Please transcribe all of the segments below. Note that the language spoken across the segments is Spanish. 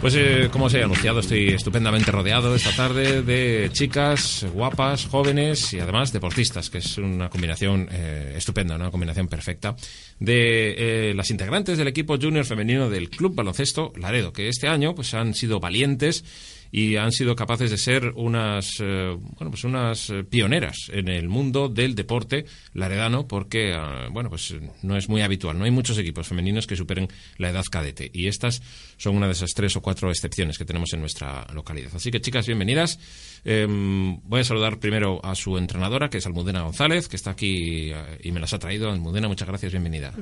Pues eh, como os he anunciado, estoy estupendamente rodeado esta tarde de chicas guapas, jóvenes y además deportistas, que es una combinación eh, estupenda, una combinación perfecta de eh, las integrantes del equipo junior femenino del Club Baloncesto Laredo, que este año pues han sido valientes y han sido capaces de ser unas eh, bueno pues unas eh, pioneras en el mundo del deporte laredano porque ah, bueno pues no es muy habitual. No hay muchos equipos femeninos que superen la edad cadete y estas son una de esas tres o cuatro excepciones que tenemos en nuestra localidad. Así que chicas bienvenidas. Em, voy a saludar primero a su entrenadora que es Almudena González que está aquí eh, y me las ha traído. Almudena muchas gracias. Bienvenida.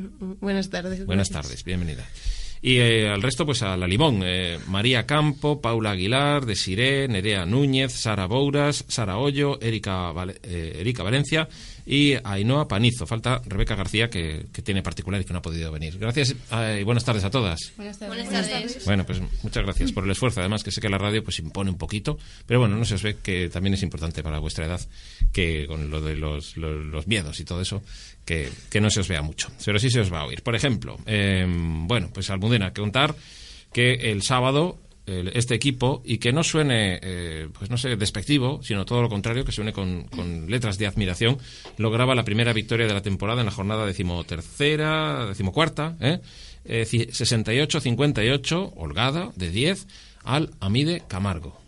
Buenas tardes. Buenas tardes, bienvenida. Y eh, al resto, pues a la Limón, eh, María Campo, Paula Aguilar, Desiré, Nerea Núñez, Sara Bouras, Sara Hoyo, Erika, Vale- eh, Erika Valencia y Ainhoa Panizo. Falta Rebeca García, que, que tiene particular y que no ha podido venir. Gracias eh, y buenas tardes a todas. Buenas tardes. Buenas tardes. Bueno, pues muchas gracias por el esfuerzo. Además, que sé que la radio pues impone un poquito, pero bueno, no se os ve que también es importante para vuestra edad que con lo de los, los, los miedos y todo eso, que, que no se os vea mucho. Pero sí se os va a oír. Por ejemplo, eh, bueno, pues Almudena, contar que el sábado este equipo y que no suene, eh, pues no sé, despectivo, sino todo lo contrario, que suene con, con letras de admiración, lograba la primera victoria de la temporada en la jornada decimotercera, decimocuarta, ¿eh? Eh, ci- 68-58, holgada, de 10, al Amide Camargo.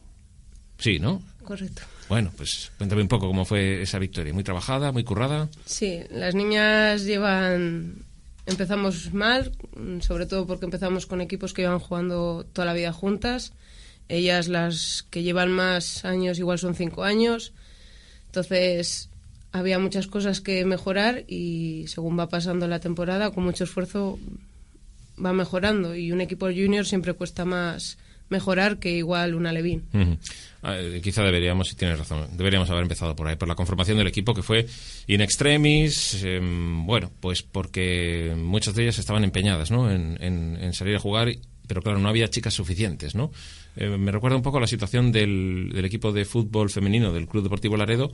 Sí, ¿no? Correcto. Bueno, pues cuéntame un poco cómo fue esa victoria. Muy trabajada, muy currada. Sí, las niñas llevan... Empezamos mal, sobre todo porque empezamos con equipos que iban jugando toda la vida juntas. Ellas, las que llevan más años, igual son cinco años. Entonces, había muchas cosas que mejorar y según va pasando la temporada, con mucho esfuerzo va mejorando. Y un equipo junior siempre cuesta más mejorar que igual una Levín. Ujú. Eh, quizá deberíamos, si tienes razón, deberíamos haber empezado por ahí, por la conformación del equipo que fue in extremis, eh, bueno, pues porque muchas de ellas estaban empeñadas, ¿no? En, en- en salir a jugar, pero claro, no había chicas suficientes, ¿no? Eh, me recuerda un poco a la situación del, del equipo de fútbol femenino del Club Deportivo Laredo,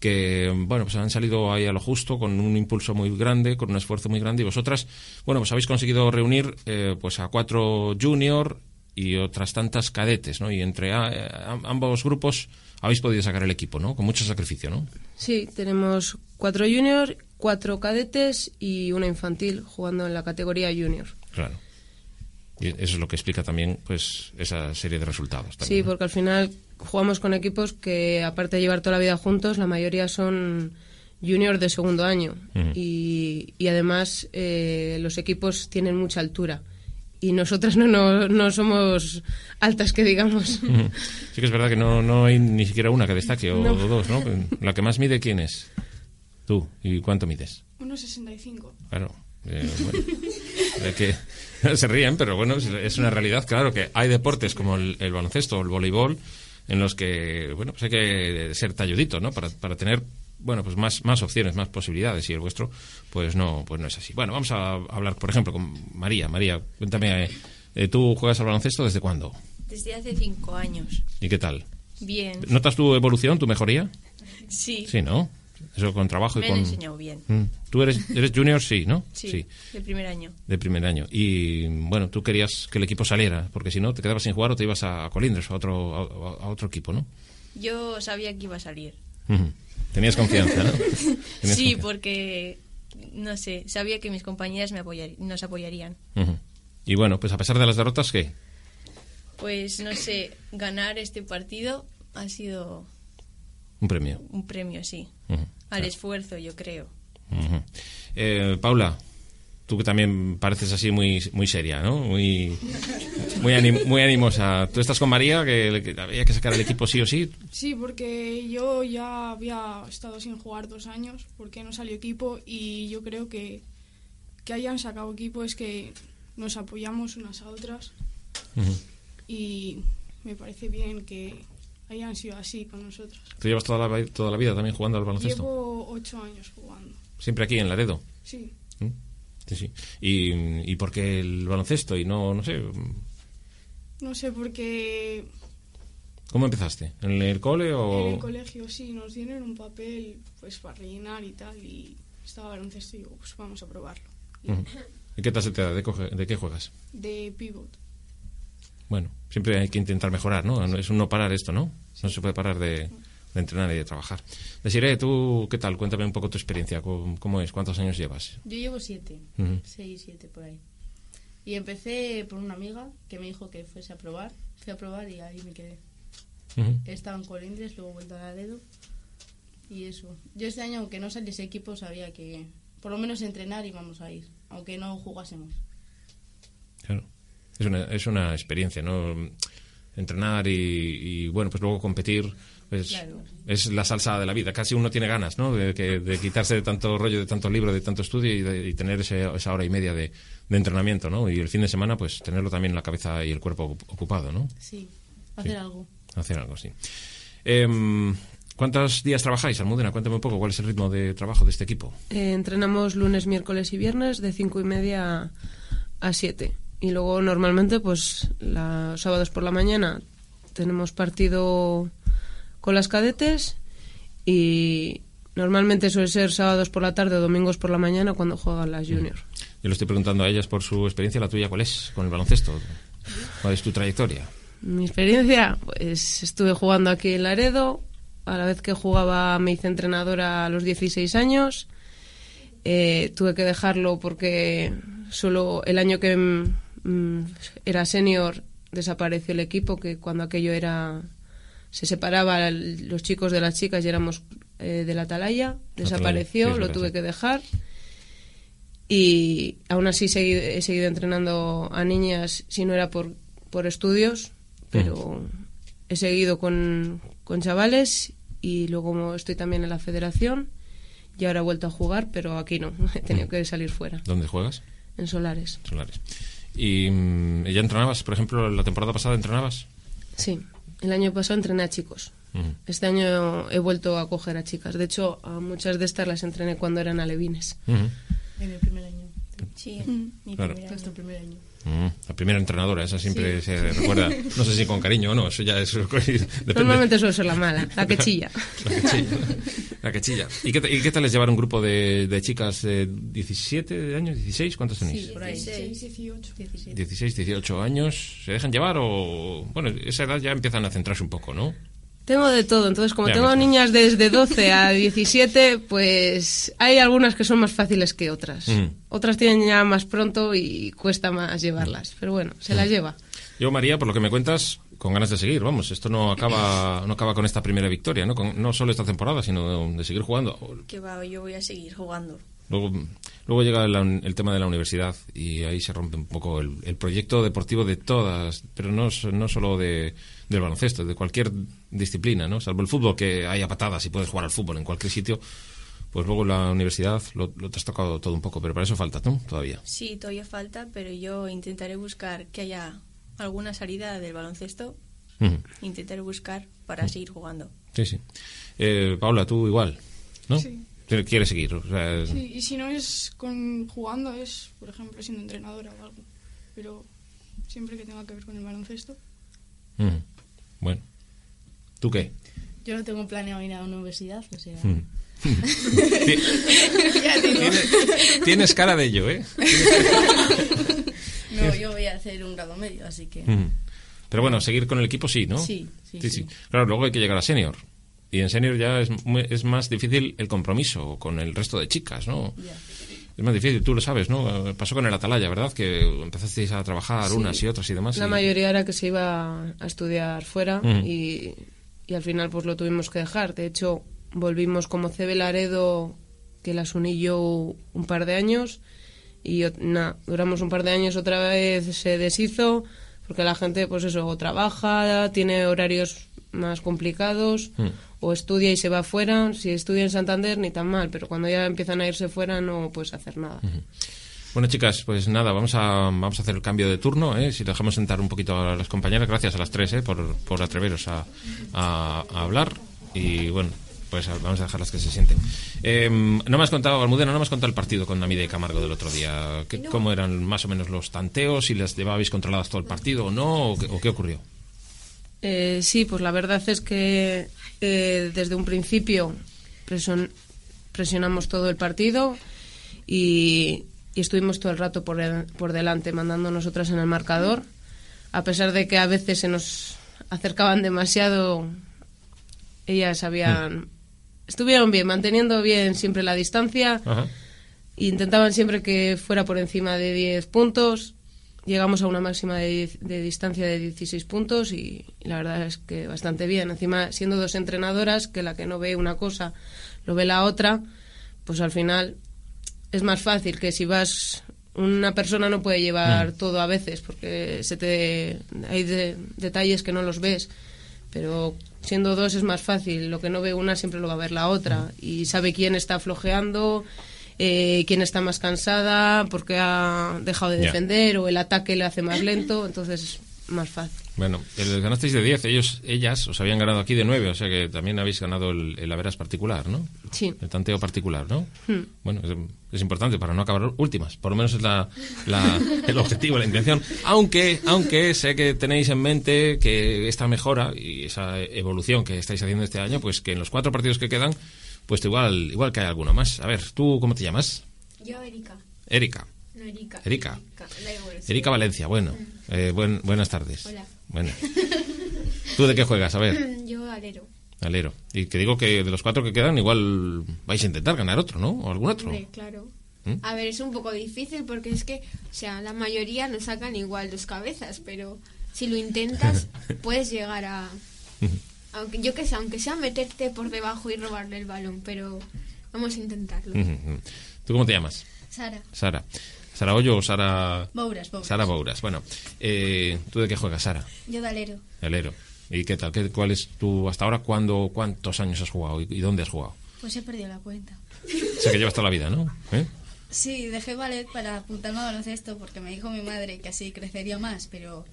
que bueno pues han salido ahí a lo justo con un impulso muy grande con un esfuerzo muy grande y vosotras bueno pues habéis conseguido reunir eh, pues a cuatro junior y otras tantas cadetes no y entre a- a- ambos grupos habéis podido sacar el equipo no con mucho sacrificio no Sí, tenemos cuatro junior, cuatro cadetes y una infantil jugando en la categoría junior. claro y eso es lo que explica también pues esa serie de resultados Sí, también, ¿no? porque al final jugamos con equipos que, aparte de llevar toda la vida juntos, la mayoría son junior de segundo año. Y, y además eh, los equipos tienen mucha altura. Y nosotras no, no, no somos altas, que digamos. Sí que es verdad que no, no hay ni siquiera una que destaque o No. dos no la que más mide quién es tú y cuánto mides 1,65. Claro. eh, bueno, de que se ríen, pero bueno, es- es una realidad, claro, que hay deportes como el, el baloncesto o el voleibol en los que, bueno, pues hay que ser talludito, ¿no? Para, para tener, bueno, pues más, más opciones, más posibilidades, y el vuestro, pues no, pues no es así. Bueno, vamos a hablar, por ejemplo, con María. María, cuéntame, eh, ¿tú juegas al baloncesto desde cuándo? Desde hace cinco años. ¿Y qué tal? Bien. ¿Notas tu evolución, tu mejoría? Sí. Sí, ¿no? Eso con trabajo Me y con... enseñado bien. Mm. ¿Tú eres, eres junior? Sí, ¿no? Sí, De primer año. de primer año. Y bueno, tú querías que el equipo saliera, porque si no te quedabas sin jugar o te ibas a Colindres a otro, a, a otro equipo, ¿no? Yo sabía que iba a salir. Tenías confianza, ¿no? Tenías Sí, confianza. porque, no sé, sabía que mis compañeras me apoyar- nos apoyarían. Y bueno, pues a pesar de las derrotas, ¿qué? Pues, no sé, ganar este partido ha sido Un premio. un premio, sí. Al esfuerzo, yo creo. Eh, Paula, tú que también pareces así muy, muy seria, ¿no? Muy, muy, anim- muy animosa. ¿Tú estás con María, que, que había que sacar el equipo sí o sí? Sí, porque yo ya había estado sin jugar dos años porque no salió equipo y yo creo que que hayan sacado equipo es que nos apoyamos unas a otras y me parece bien que hayan sido así con nosotras. ¿Tú llevas toda la, vi- toda la vida también jugando al baloncesto? Llevo ocho años jugando. Siempre aquí en Laredo. Sí, ¿Mm? Sí, sí. ¿Y, ¿Y por qué el baloncesto? Y no, no sé, no sé porque ¿cómo empezaste? ¿En el cole o...? en el colegio sí nos dieron un papel pues para rellenar y tal y estaba baloncesto y digo pues vamos a probarlo. ¿Y qué tal se te da? ¿De, coge- de qué juegas? De pivot. Bueno, siempre hay que intentar mejorar, ¿no? Es un no parar esto, ¿no? No se puede parar de, de entrenar y de trabajar. Desiree, ¿tú qué tal? Cuéntame un poco tu experiencia. ¿Cómo, cómo es? ¿Cuántos años llevas? Yo llevo siete, Ujú. seis, siete por ahí. Y empecé por una amiga que me dijo que fuese a probar. Fui a probar y ahí me quedé. Ujú. He estado en Colindres, luego he vuelto a Laredo. Y eso. Yo este año, aunque no saliese equipo, sabía que por lo menos entrenar íbamos a ir, aunque no jugásemos. Claro. Es una, es una experiencia, ¿no? Entrenar y, y, bueno, pues luego competir. Pues, Claro. Es la salsa de la vida. Casi uno tiene ganas, ¿no? De, que- de quitarse de tanto rollo, de tanto libro, de tanto estudio y, de- y tener ese- esa hora y media de, de entrenamiento, ¿no? Y el fin de semana, pues tenerlo también la cabeza y el cuerpo ocup- ocupado, ¿no? Sí, hacer Sí. algo. Hacer algo así. Em, ¿Cuántos días trabajáis, Almudena? Cuéntame un poco cuál es el ritmo de trabajo de este equipo. Eh, entrenamos lunes, miércoles y viernes de cinco y media a 7. Y luego normalmente, pues los sábados por la mañana tenemos partido con las cadetes y normalmente suele ser sábados por la tarde o domingos por la mañana cuando juegan las juniors. Yo le estoy preguntando a ellas por su experiencia, la tuya, ¿cuál es con el baloncesto? ¿Cuál es tu trayectoria? Mi experiencia, pues estuve jugando aquí en Laredo, a la vez que jugaba me hice entrenadora a los 16 años. Eh, tuve que dejarlo porque solo el año que mm, era senior desapareció el equipo, que cuando aquello era se separaba los chicos de las chicas y éramos eh, de la atalaya, desapareció, sí, lo tuve que dejar. Y aún así he seguido entrenando a niñas, si no era por, por estudios, pero he seguido con, con chavales y luego estoy también en la federación y ahora he vuelto a jugar, pero aquí no, he tenido que salir fuera, ¿Dónde juegas? en Solares. Solares. ¿Y mm, ya entrenabas? Por ejemplo, la temporada pasada entrenabas. Sí, el año pasado entrené a chicos. Este año he vuelto a coger a chicas. De hecho, a muchas de estas las entrené cuando eran alevines. En el primer Sí, mi Claro. primer Nuestro año. primer año. Mm, La primera entrenadora, esa siempre se recuerda. No sé si con cariño o no, eso ya es. Depende. Normalmente suele ser la mala, la que chilla. La que chilla. La que chilla. ¿Y qué, y qué tal es llevar un grupo de, de chicas de 17 años, 16? ¿Cuántos tenéis? Sí, por ahí. 16. 18. 17. 16, 18 años. ¿Se dejan llevar o.? Bueno, esa edad ya empiezan a centrarse un poco, ¿no? Tengo de todo, entonces como Ya, tengo niñas desde 12 a 17, pues hay algunas que son más fáciles que otras. Mm. Otras tienen ya más pronto y cuesta más llevarlas, pero bueno, se Mm. las lleva. Yo, María, por lo que me cuentas, con ganas de seguir, vamos, esto no acaba, no acaba con esta primera victoria, ¿no? Con- no solo esta temporada, sino de, seguir jugando. Que va, yo voy a seguir jugando. Luego, luego llega la- el tema de la universidad y ahí se rompe un poco el, el proyecto deportivo de todas, pero no, no solo de, del baloncesto, de cualquier disciplina, ¿no? Salvo el fútbol, que haya patadas y puedes jugar al fútbol en cualquier sitio, pues luego la universidad lo, lo te has tocado todo un poco, pero para eso falta, ¿no? Todavía. Sí, todavía falta, pero yo intentaré buscar que haya alguna salida del baloncesto. Intentaré buscar para seguir jugando. Sí, sí. Eh, Paula, tú igual, ¿no? Sí. ¿Quieres seguir? O sea, Sí, y si no es con jugando, es, por ejemplo, siendo entrenadora o algo. Pero siempre que tenga que ver con el baloncesto. ujú. Bueno. ¿Tú qué? Yo no tengo planeado ir a la universidad, o sea. Mm. Ti- Tienes, tienes cara de ello, ¿eh? No, yo voy a hacer un grado medio, así que. Mm. Pero bueno, seguir con el equipo sí, ¿no? Sí, sí, sí. Claro, luego hay que llegar a senior. Y en senior ya es, es más difícil el compromiso con el resto de chicas, ¿no? Ya. Es más difícil, tú lo sabes, ¿no? Pasó con el Atalaya, ¿verdad? Que empezasteis a trabajar Sí. unas y otras y demás. La y- mayoría era que se iba a estudiar fuera y, y al final pues lo tuvimos que dejar. De hecho, volvimos como CB Laredo, que las uní yo un par de años y ot- na, duramos un par de años, otra vez se deshizo porque la gente pues eso, o trabaja, tiene horarios más complicados Mm. o estudia y se va fuera. Si estudia en Santander ni tan mal, pero cuando ya empiezan a irse fuera no puedes hacer nada. Bueno, chicas, pues nada, vamos a, vamos a hacer el cambio de turno, ¿eh? Si dejamos sentar un poquito a las compañeras, gracias a las tres, ¿eh? Por, por atreveros a, a- a hablar. Y bueno, pues vamos a dejarlas que se sienten. Eh, no me has contado, Almudena, no me has contado el partido con Namide y Camargo del otro día. ¿Qué- ¿Cómo eran más o menos los tanteos? ¿Si las llevabais controladas todo el partido o no? ¿O qué, o qué ocurrió? Eh, sí, pues la verdad es que eh, desde un principio presion- presionamos todo el partido y, y estuvimos todo el rato por, el- por delante mandando nosotras en el marcador a pesar de que a veces se nos acercaban demasiado, ellas habían... Estuvieron bien, manteniendo bien siempre la distancia. Ajá. Intentaban siempre que fuera por encima de 10 puntos. Llegamos a una máxima de, 10 de distancia de 16 puntos y, y la verdad es que bastante bien. Encima, siendo dos entrenadoras, que la que no ve una cosa lo ve la otra, pues al final es más fácil que si vas una persona no puede llevar todo a veces porque se te hay de- detalles que no los ves pero siendo dos es más fácil. Lo que no ve una siempre lo va a ver la otra y sabe quién está flojeando eh, quién está más cansada porque ha dejado de defender o el ataque le hace más lento entonces es más fácil Bueno, el ganasteis de 10, ellos, ellas os habían ganado aquí de 9, o sea que también habéis ganado el, el Averas particular, ¿no? sí El tanteo particular, ¿no? Hmm. Bueno, es, es importante para no acabar últimas, por lo menos es la, la- el objetivo, la intención. Aunque, aunque sé que tenéis en mente que esta mejora y esa evolución que estáis haciendo este año, pues que en los cuatro partidos que quedan, pues igual, igual que hay alguno más. A ver, ¿tú cómo te llamas? Yo, Erika. Erika. No, Erika. Erika. Da igual, sí. Erika Valencia, bueno. Eh, buen- buenas tardes. Hola. Bueno. ¿Tú de qué juegas? A ver. Yo, alero. Alero. Y que digo que de los cuatro que quedan, igual vais a intentar ganar otro, ¿no? O algún otro. Claro. ¿Mm? A ver, es un poco difícil porque es que, o sea, la mayoría no sacan igual dos cabezas, pero si lo intentas, puedes llegar a. Aunque yo que sé, aunque sea meterte por debajo y robarle el balón, pero vamos a intentarlo. ¿Tú cómo te llamas? Sara. Sara. ¿Sara Hoyo o Sara...? Bouras, Bouras. Sara Bouras. Bueno, eh, ¿tú de qué juegas, Sara? Yo de alero. Alero. ¿Y qué tal? ¿Qué, ¿Cuál es tu... hasta ahora, cuándo, cuántos años has jugado y, y dónde has jugado? Pues he perdido la cuenta. O sea que llevas toda la vida, ¿no? ¿Eh? Sí, dejé ballet para apuntarme a baloncesto porque me dijo mi madre que así crecería más, pero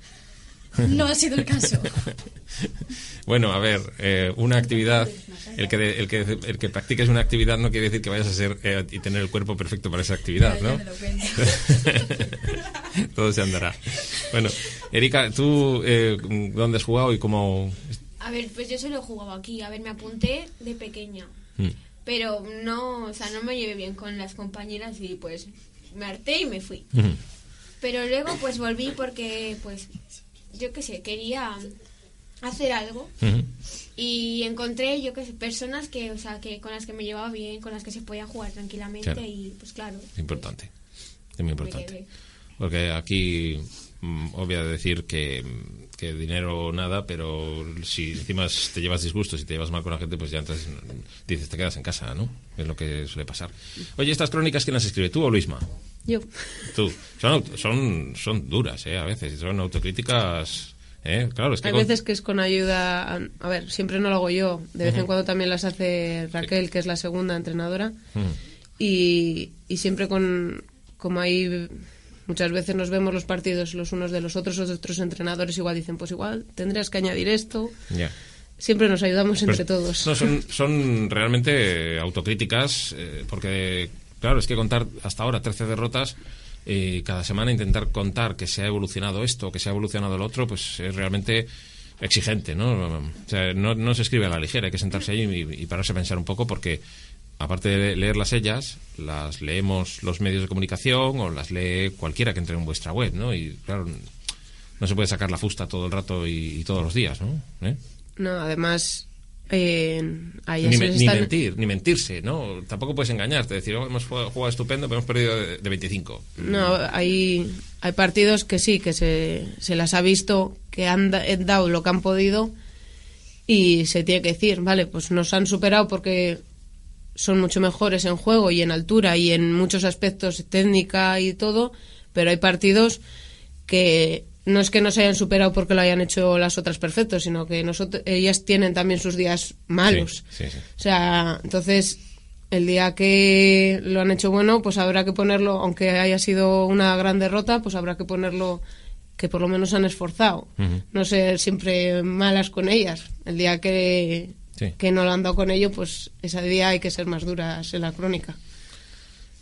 no ha sido el caso. Bueno, a ver, eh, una actividad, el que, de- el, que, el que practiques una actividad no quiere decir que vayas a ser eh, y tener el cuerpo perfecto para esa actividad, ¿no? Todo se andará. Bueno, Erika, ¿tú eh, dónde has jugado y cómo...? A ver, pues yo solo he jugado aquí. A ver, me apunté de pequeña. Mm. Pero no, o sea, no me llevé bien con las compañeras y pues me harté y me fui. Pero luego pues volví porque pues yo qué sé, quería hacer algo y encontré yo qué sé, personas que, o sea, que con las que me llevaba bien, con las que se podía jugar tranquilamente Claro. y pues claro. Importante. Es muy importante. Porque aquí, mm, obvio decir que, que dinero nada, pero si encima te llevas disgustos y te llevas mal con la gente, pues ya entonces dices, te quedas en casa, ¿no? Es lo que suele pasar. Oye, ¿estas crónicas quién las escribe? ¿Tú o Luisma? Yo Tú. Son, son, son duras, ¿eh? A veces. Son autocríticas... ¿eh? Claro, es que... hay con- veces que es con ayuda a ver siempre no lo hago yo de vez en cuando también las hace Raquel que es la segunda entrenadora y, y siempre con como ahí muchas veces nos vemos los partidos los unos de los otros los otros entrenadores igual dicen pues igual tendrías que añadir esto Ya. siempre nos ayudamos entre todos No, son, son realmente autocríticas, eh, porque, claro, es que contar hasta ahora 13 derrotas y cada semana intentar contar que se ha evolucionado esto, que se ha evolucionado el otro, pues es realmente exigente, ¿no? O sea, no, se escribe a la ligera, hay que sentarse ahí y, pararse a pensar un poco porque aparte de leerlas ellas, las leemos los medios de comunicación o las lee cualquiera que entre en vuestra web, ¿no? Y claro, no se puede sacar la fusta todo el rato y, y todos los días, ¿no? ¿Eh? no además eh, ni, me- mentir, ni mentirse, ¿no? Tampoco puedes engañarte, decir, "Oh, hemos jugado, jugado estupendo, pero hemos perdido de, de 25. No, hay, hay partidos que sí, que se, se las ha visto, que han han dado lo que han podido y se tiene que decir, vale, pues nos han superado porque son mucho mejores en juego y en altura y en muchos aspectos técnica y todo, pero hay partidos que no es que no se hayan superado porque lo hayan hecho las otras perfectos, sino que nosotros, ellas tienen también sus días malos. Sí, sí, sí. O sea, entonces el día que lo han hecho bueno, pues habrá que ponerlo, aunque haya sido una gran derrota, pues habrá que ponerlo que por lo menos han esforzado. No ser siempre malas con ellas. El día que, que no lo han dado con ello, pues ese día hay que ser más duras en la crónica.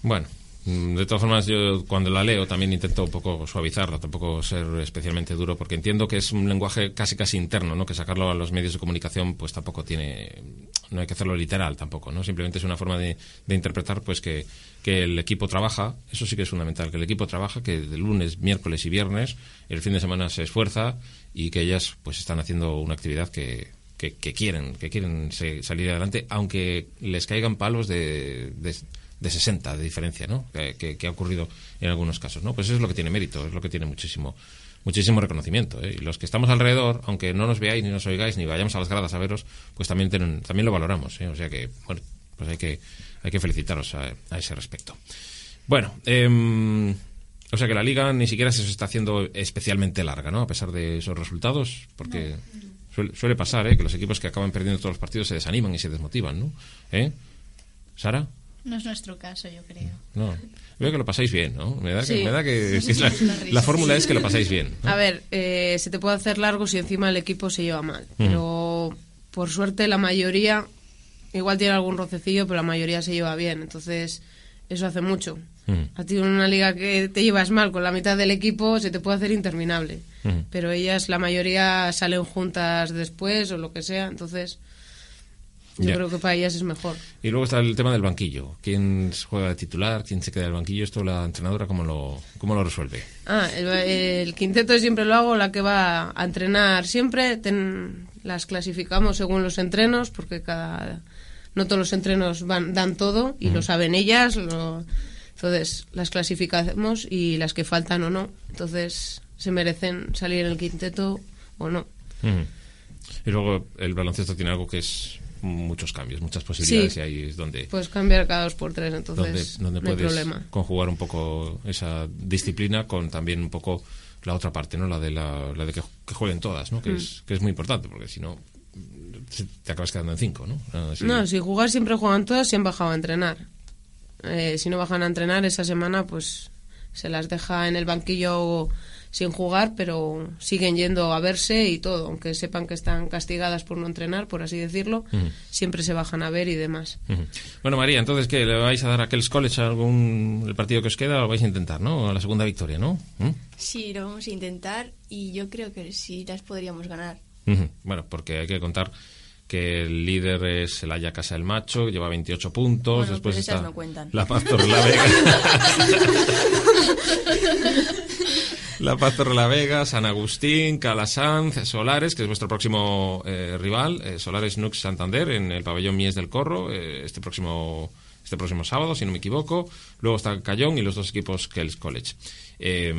Bueno, De todas formas, yo cuando la leo también intento un poco suavizarla, tampoco ser especialmente duro, porque entiendo que es un lenguaje casi casi interno, ¿no? Que sacarlo a los medios de comunicación, pues tampoco tiene, no hay que hacerlo literal tampoco, ¿no? Simplemente es una forma de, de interpretar, pues que, que el equipo trabaja, eso sí que es fundamental, que el equipo trabaja, que de lunes, miércoles y viernes, el fin de semana se esfuerza y que ellas, pues están haciendo una actividad que, que, que quieren, que quieren salir adelante, aunque les caigan palos de, de 60 de diferencia, ¿no? Que, que- que ha ocurrido en algunos casos, ¿no? Pues eso es lo que tiene mérito, es lo que tiene muchísimo muchísimo reconocimiento. ¿eh? Y los que estamos alrededor, aunque no nos veáis ni nos oigáis ni vayamos a las gradas a veros, pues también tienen, también lo valoramos. ¿eh? O sea que, bueno, pues hay que hay que felicitaros a, a ese respecto. Bueno, em, o sea que la liga ni siquiera se está haciendo especialmente larga, ¿no? A pesar de esos resultados, porque suele, suele pasar, ¿eh? Que los equipos que acaban perdiendo todos los partidos se desaniman y se desmotivan, ¿no? ¿Eh? ¿Sara? No es nuestro caso, yo creo. No. Veo que lo pasáis bien, ¿no? Me da que, Sí. me da que, que es la, la fórmula es que lo pasáis bien. ¿no? A ver, eh, se te puede hacer largo si encima el equipo se lleva mal. Pero por suerte la mayoría, igual tiene algún rocecillo, pero la mayoría se lleva bien. Entonces, eso hace mucho. Mm. A ti en una liga que te llevas mal con la mitad del equipo se te puede hacer interminable. Mm. Pero ellas, la mayoría, salen juntas después o lo que sea. Entonces, yo creo que para ellas es mejor. Y luego está el tema del banquillo. ¿Quién juega de titular? ¿Quién se queda del banquillo? Esto la entrenadora, ¿cómo lo, cómo lo resuelve? Ah, el, el quinteto siempre lo hago, la que va a entrenar siempre, ten- las clasificamos según los entrenos, porque cada no todos los entrenos van, dan todo y lo saben ellas, lo- entonces las clasificamos y las que faltan o no, entonces se merecen salir en el quinteto o no. Y luego el baloncesto tiene algo que es muchos cambios, muchas posibilidades Sí. y ahí es donde, Puedes cambiar cada dos por tres, entonces donde no hay problema. conjugar un poco esa disciplina con también un poco la otra parte, ¿no? La de, la, la de que, que jueguen todas, Mm. ¿no? Que, es, que es muy importante, porque si no te acabas quedando en cinco, ¿no? Ah. No, si jugar siempre juegan todas, si han bajado a entrenar. Eh, si no bajan a entrenar esa semana, pues se las deja en el banquillo sin jugar, pero siguen yendo a verse y todo, aunque sepan que están castigadas por no entrenar, por así decirlo, siempre se bajan a ver y demás. Bueno, María, entonces, ¿qué? ¿Le vais a dar a Kells College algún el partido que os queda? Lo vais a intentar, ¿no? A la segunda victoria, ¿no? ¿Mm? Sí, lo vamos a intentar y yo creo que sí las podríamos ganar. Bueno, porque hay que contar que el líder es el Haya Casa del Macho, lleva 28 puntos. Bueno, después esas está no cuentan. La Paz Torrelavega. la Paz Torrelavega, San Agustín, Calasanz, Solares, que es vuestro próximo eh, rival, eh, Solares Nux Santander, en el pabellón Mies del Corro, eh, este próximo este próximo sábado, si no me equivoco. Luego está Cayón y los dos equipos Kells College. Eh,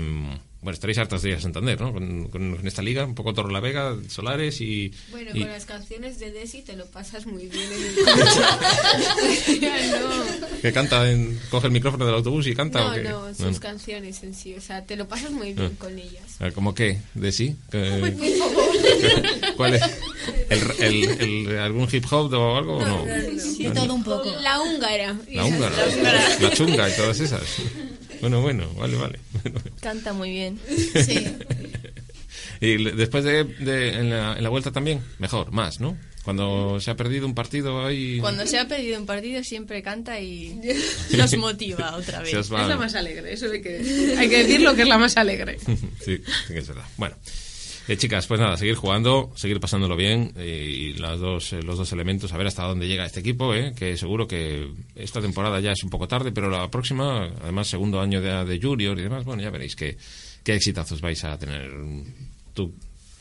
bueno, estaréis hartas de ir a Santander, ¿no? Con, con- con esta liga, un poco Torre la Vega, Solares y... Bueno, y- con las canciones de Desi te lo pasas muy bien en el coche. Ya no. que canta, en- coge el micrófono del autobús y canta o No, qué? no, sus No, no. canciones en sí. O sea, te lo pasas muy bien con ellas. A ver, ¿Cómo qué? ¿De sí? ¿Qué- ¿Cuál es? ¿El, el- el- algún hip hop o algo o no? De todo un poco. La húngara. La húngara, la chunga y todas esas. Bueno, bueno, vale, vale. Canta muy bien. Sí. Y después de, de- en, la, en la vuelta también, mejor, más, ¿no? Cuando se ha perdido un partido ahí... Cuando se ha perdido un partido siempre canta y nos motiva otra vez. Es la más alegre, eso hay que. Hay que decirlo que es la más alegre. sí, sí que es verdad. Bueno, eh, chicas, pues nada, seguir jugando, seguir pasándolo bien eh, y las dos, eh, los dos elementos, a ver hasta dónde llega este equipo, eh, que seguro que esta temporada ya es un poco tarde, pero la próxima, además segundo año de, de Junior y demás, bueno, ya veréis qué, qué exitazos vais a tener. Tú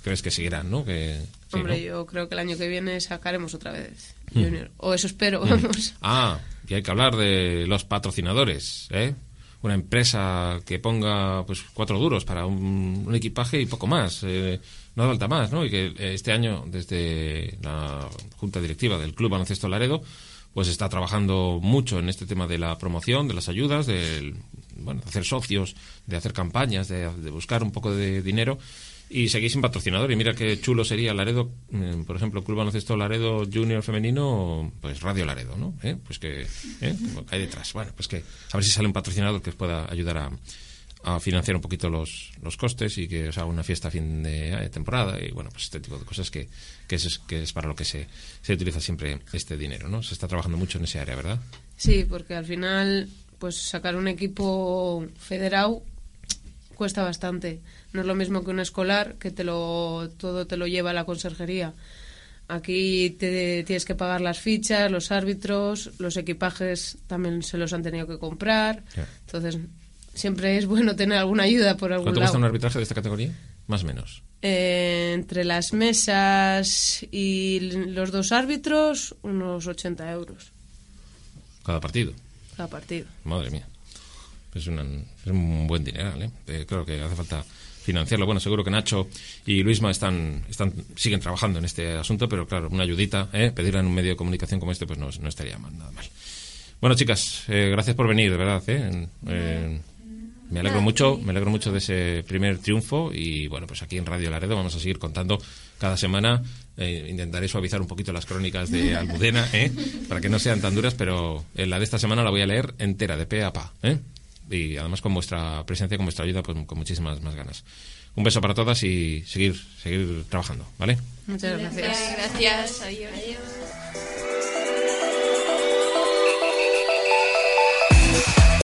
crees que seguirán, ¿no? Que, sí, Hombre, ¿no? yo creo que el año que viene sacaremos otra vez Junior. O eso espero, vamos. Ah, y hay que hablar de los patrocinadores, ¿eh? Una empresa que ponga pues cuatro duros para un, equipaje y poco más. eh, no falta más, ¿no? Y que eh, este año, desde la Junta Directiva del Club Baloncesto Laredo, pues está trabajando mucho en este tema de la promoción, de las ayudas, de bueno, hacer socios, de hacer campañas, de buscar un poco de dinero y seguís sin patrocinador. Y mira qué chulo sería Laredo, eh, por ejemplo, Club Baloncesto Laredo Junior Femenino, pues Radio Laredo, ¿no? ¿Eh? Pues que, ¿eh? Hay detrás. Bueno, pues que a ver si sale un patrocinador que os pueda ayudar a, a financiar un poquito los, los costes y que os haga una fiesta a fin de eh, temporada y bueno, pues este tipo de cosas que, que, es, que es para lo que se, se utiliza siempre este dinero, ¿no? Se está trabajando mucho en ese área, ¿verdad? Sí, porque al final pues sacar un equipo federado cuesta bastante. No es lo mismo que un escolar, que te lo, todo te lo lleva la conserjería. Aquí te, tienes que pagar las fichas, los árbitros, los equipajes también se los han tenido que comprar. Entonces, siempre es bueno tener alguna ayuda por algún ¿Cuánto lado. cuesta un arbitraje de esta categoría? Más o menos. Eh, entre las mesas y los dos árbitros, unos 80 euros Cada partido. cada partido. Madre mía. Es, una- es un buen dineral, ¿eh? Eh, Creo que hace falta financiarlo. Bueno, seguro que Nacho y Luisma están, están, siguen trabajando en este asunto, pero claro, una ayudita, ¿eh? pedirla en un medio de comunicación como este, pues no, no estaría mal, nada mal. Bueno, chicas, eh, gracias por venir, de verdad. ¿eh? Eh, me alegro mucho, me alegro mucho de ese primer triunfo y bueno, pues aquí en Radio Laredo vamos a seguir contando cada semana. Eh, intentaré suavizar un poquito las crónicas de Almudena, ¿eh? para que no sean tan duras, pero la de esta semana la voy a leer entera, de pe a pa. ¿eh? Y además con vuestra presencia, con vuestra ayuda, pues con muchísimas más ganas. Un beso para todas y seguir, seguir trabajando, ¿vale? Muchas gracias. Gracias, adiós.